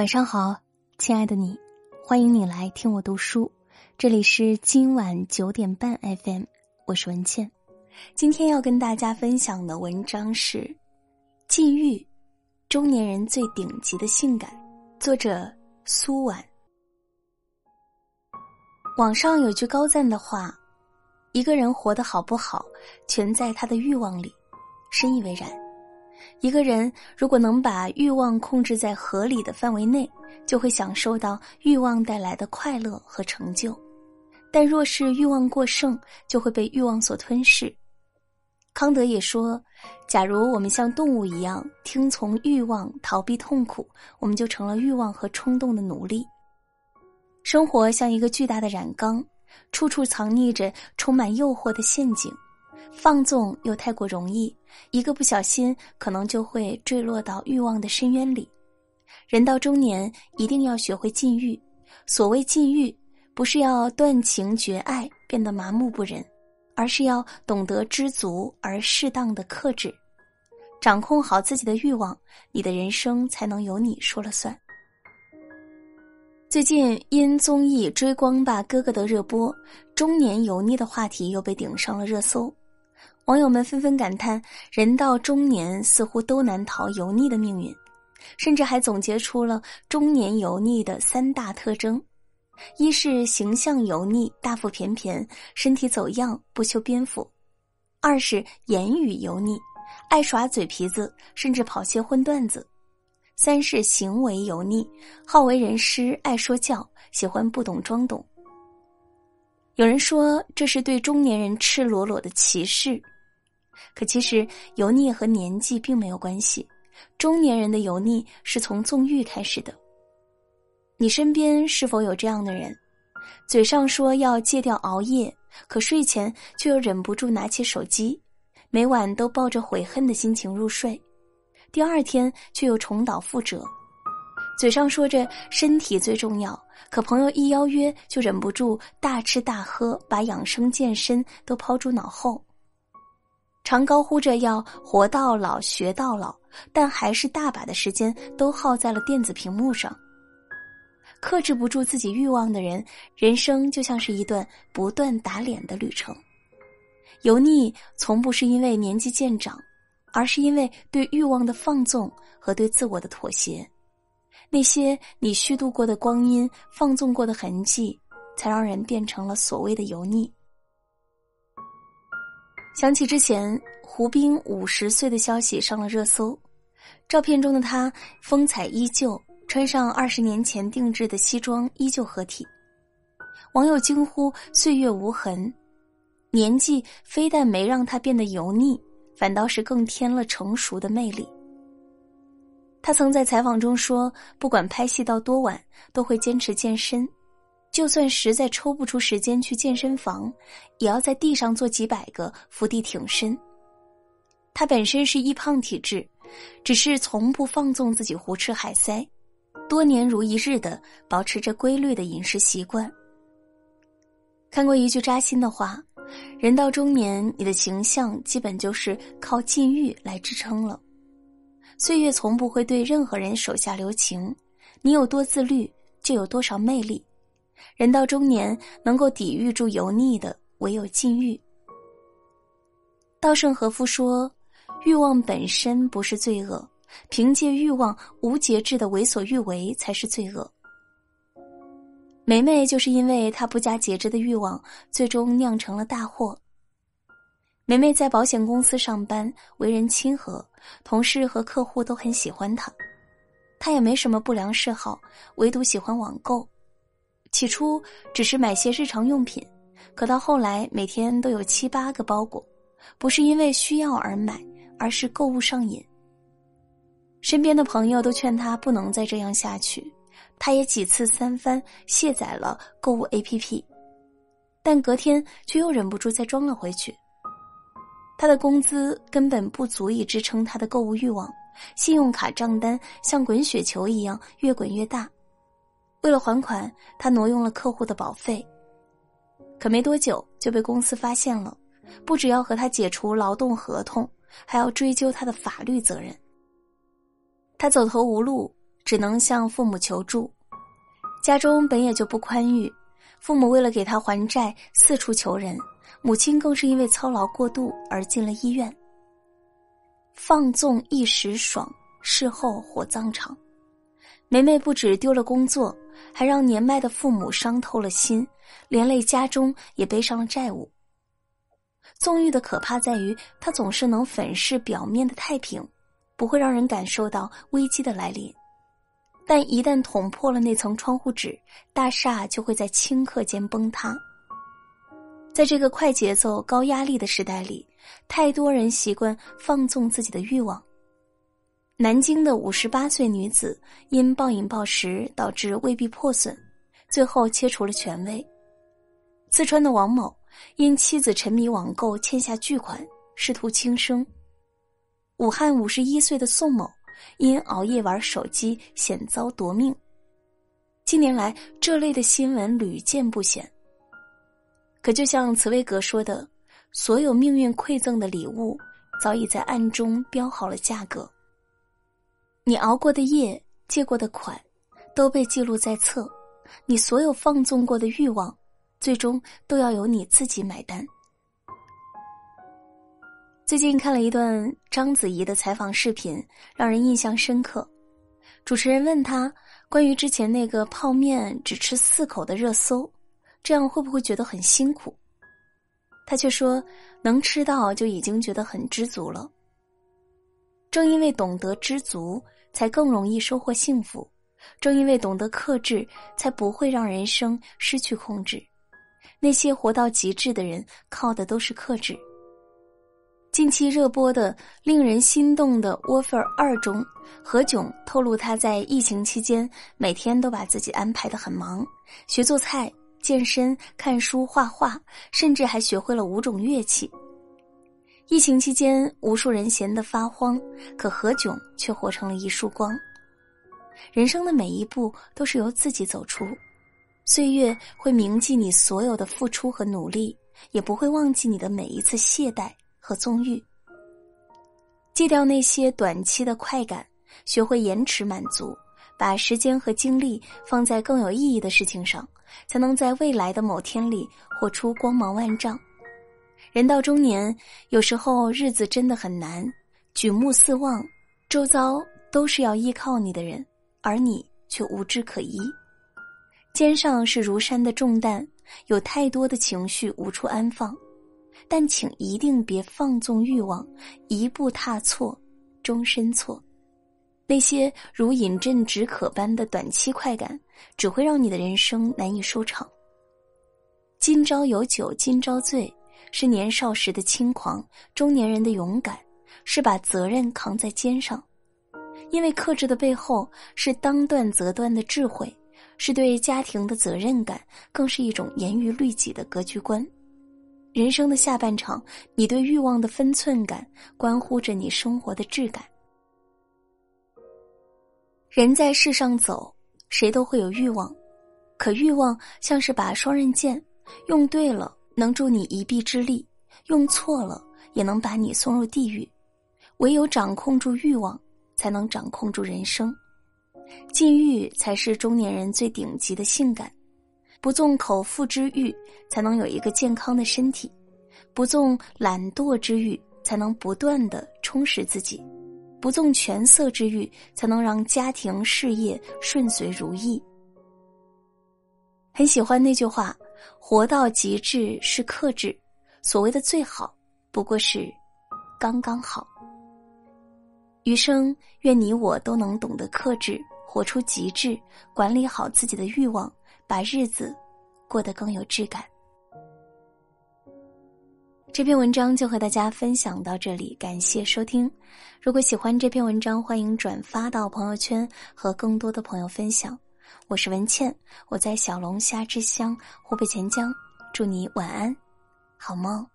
晚上好，亲爱的你，欢迎你来听我读书。这里是今晚九点半 FM，我是文倩。今天要跟大家分享的文章是《禁欲》，中年人最顶级的性感。作者苏婉。网上有句高赞的话：“一个人活得好不好，全在他的欲望里。”深以为然。一个人如果能把欲望控制在合理的范围内，就会享受到欲望带来的快乐和成就；但若是欲望过剩，就会被欲望所吞噬。康德也说：“假如我们像动物一样听从欲望，逃避痛苦，我们就成了欲望和冲动的奴隶。”生活像一个巨大的染缸，处处藏匿着充满诱惑的陷阱。放纵又太过容易，一个不小心可能就会坠落到欲望的深渊里。人到中年，一定要学会禁欲。所谓禁欲，不是要断情绝爱，变得麻木不仁，而是要懂得知足而适当的克制，掌控好自己的欲望，你的人生才能由你说了算。最近因综艺《追光吧哥哥》的热播，中年油腻的话题又被顶上了热搜。网友们纷纷感叹：人到中年似乎都难逃油腻的命运，甚至还总结出了中年油腻的三大特征：一是形象油腻、大腹便便、身体走样、不修边幅；二是言语油腻，爱耍嘴皮子，甚至跑些荤段子；三是行为油腻，好为人师、爱说教，喜欢不懂装懂。有人说这是对中年人赤裸裸的歧视，可其实油腻和年纪并没有关系。中年人的油腻是从纵欲开始的。你身边是否有这样的人？嘴上说要戒掉熬夜，可睡前却又忍不住拿起手机，每晚都抱着悔恨的心情入睡，第二天却又重蹈覆辙。嘴上说着身体最重要。可朋友一邀约，就忍不住大吃大喝，把养生健身都抛诸脑后。常高呼着要活到老学到老，但还是大把的时间都耗在了电子屏幕上。克制不住自己欲望的人，人生就像是一段不断打脸的旅程。油腻从不是因为年纪渐长，而是因为对欲望的放纵和对自我的妥协。那些你虚度过的光阴、放纵过的痕迹，才让人变成了所谓的油腻。想起之前胡兵五十岁的消息上了热搜，照片中的他风采依旧，穿上二十年前定制的西装，依旧合体。网友惊呼：“岁月无痕，年纪非但没让他变得油腻，反倒是更添了成熟的魅力。”他曾在采访中说：“不管拍戏到多晚，都会坚持健身。就算实在抽不出时间去健身房，也要在地上做几百个伏地挺身。”他本身是易胖体质，只是从不放纵自己胡吃海塞，多年如一日的保持着规律的饮食习惯。看过一句扎心的话：“人到中年，你的形象基本就是靠禁欲来支撑了。”岁月从不会对任何人手下留情，你有多自律，就有多少魅力。人到中年，能够抵御住油腻的，唯有禁欲。稻盛和夫说：“欲望本身不是罪恶，凭借欲望无节制的为所欲为才是罪恶。”梅梅就是因为她不加节制的欲望，最终酿成了大祸。梅梅在保险公司上班，为人亲和，同事和客户都很喜欢她。她也没什么不良嗜好，唯独喜欢网购。起初只是买些日常用品，可到后来每天都有七八个包裹，不是因为需要而买，而是购物上瘾。身边的朋友都劝她不能再这样下去，她也几次三番卸载了购物 APP，但隔天却又忍不住再装了回去。他的工资根本不足以支撑他的购物欲望，信用卡账单像滚雪球一样越滚越大。为了还款，他挪用了客户的保费。可没多久就被公司发现了，不只要和他解除劳动合同，还要追究他的法律责任。他走投无路，只能向父母求助。家中本也就不宽裕，父母为了给他还债，四处求人。母亲更是因为操劳过度而进了医院。放纵一时爽，事后火葬场。梅梅不止丢了工作，还让年迈的父母伤透了心，连累家中也背上了债务。纵欲的可怕在于，它总是能粉饰表面的太平，不会让人感受到危机的来临。但一旦捅破了那层窗户纸，大厦就会在顷刻间崩塌。在这个快节奏、高压力的时代里，太多人习惯放纵自己的欲望。南京的五十八岁女子因暴饮暴食导致胃壁破损，最后切除了权胃。四川的王某因妻子沉迷网购欠下巨款，试图轻生。武汉五十一岁的宋某因熬夜玩手机险遭夺命。近年来，这类的新闻屡见不鲜。可就像茨威格说的，所有命运馈赠的礼物，早已在暗中标好了价格。你熬过的夜，借过的款，都被记录在册。你所有放纵过的欲望，最终都要由你自己买单。最近看了一段章子怡的采访视频，让人印象深刻。主持人问他关于之前那个泡面只吃四口的热搜，这样会不会觉得很辛苦？他却说，能吃到就已经觉得很知足了。正因为懂得知足。才更容易收获幸福。正因为懂得克制，才不会让人生失去控制。那些活到极致的人，靠的都是克制。近期热播的令人心动的《offer 二》中，何炅透露他在疫情期间每天都把自己安排的很忙，学做菜、健身、看书、画画，甚至还学会了五种乐器。疫情期间，无数人闲得发慌，可何炅却活成了一束光。人生的每一步都是由自己走出，岁月会铭记你所有的付出和努力，也不会忘记你的每一次懈怠和纵欲。戒掉那些短期的快感，学会延迟满足，把时间和精力放在更有意义的事情上，才能在未来的某天里活出光芒万丈。人到中年，有时候日子真的很难。举目四望，周遭都是要依靠你的人，而你却无枝可依。肩上是如山的重担，有太多的情绪无处安放。但请一定别放纵欲望，一步踏错，终身错。那些如饮鸩止渴般的短期快感，只会让你的人生难以收场。今朝有酒今朝醉。是年少时的轻狂，中年人的勇敢，是把责任扛在肩上。因为克制的背后是当断则断的智慧，是对家庭的责任感，更是一种严于律己的格局观。人生的下半场，你对欲望的分寸感，关乎着你生活的质感。人在世上走，谁都会有欲望，可欲望像是把双刃剑，用对了。能助你一臂之力，用错了也能把你送入地狱。唯有掌控住欲望，才能掌控住人生。禁欲才是中年人最顶级的性感。不纵口腹之欲，才能有一个健康的身体；不纵懒惰之欲，才能不断的充实自己；不纵权色之欲，才能让家庭事业顺遂如意。很喜欢那句话。活到极致是克制，所谓的最好不过是刚刚好。余生愿你我都能懂得克制，活出极致，管理好自己的欲望，把日子过得更有质感。这篇文章就和大家分享到这里，感谢收听。如果喜欢这篇文章，欢迎转发到朋友圈，和更多的朋友分享。我是文倩，我在小龙虾之乡湖北潜江，祝你晚安，好梦。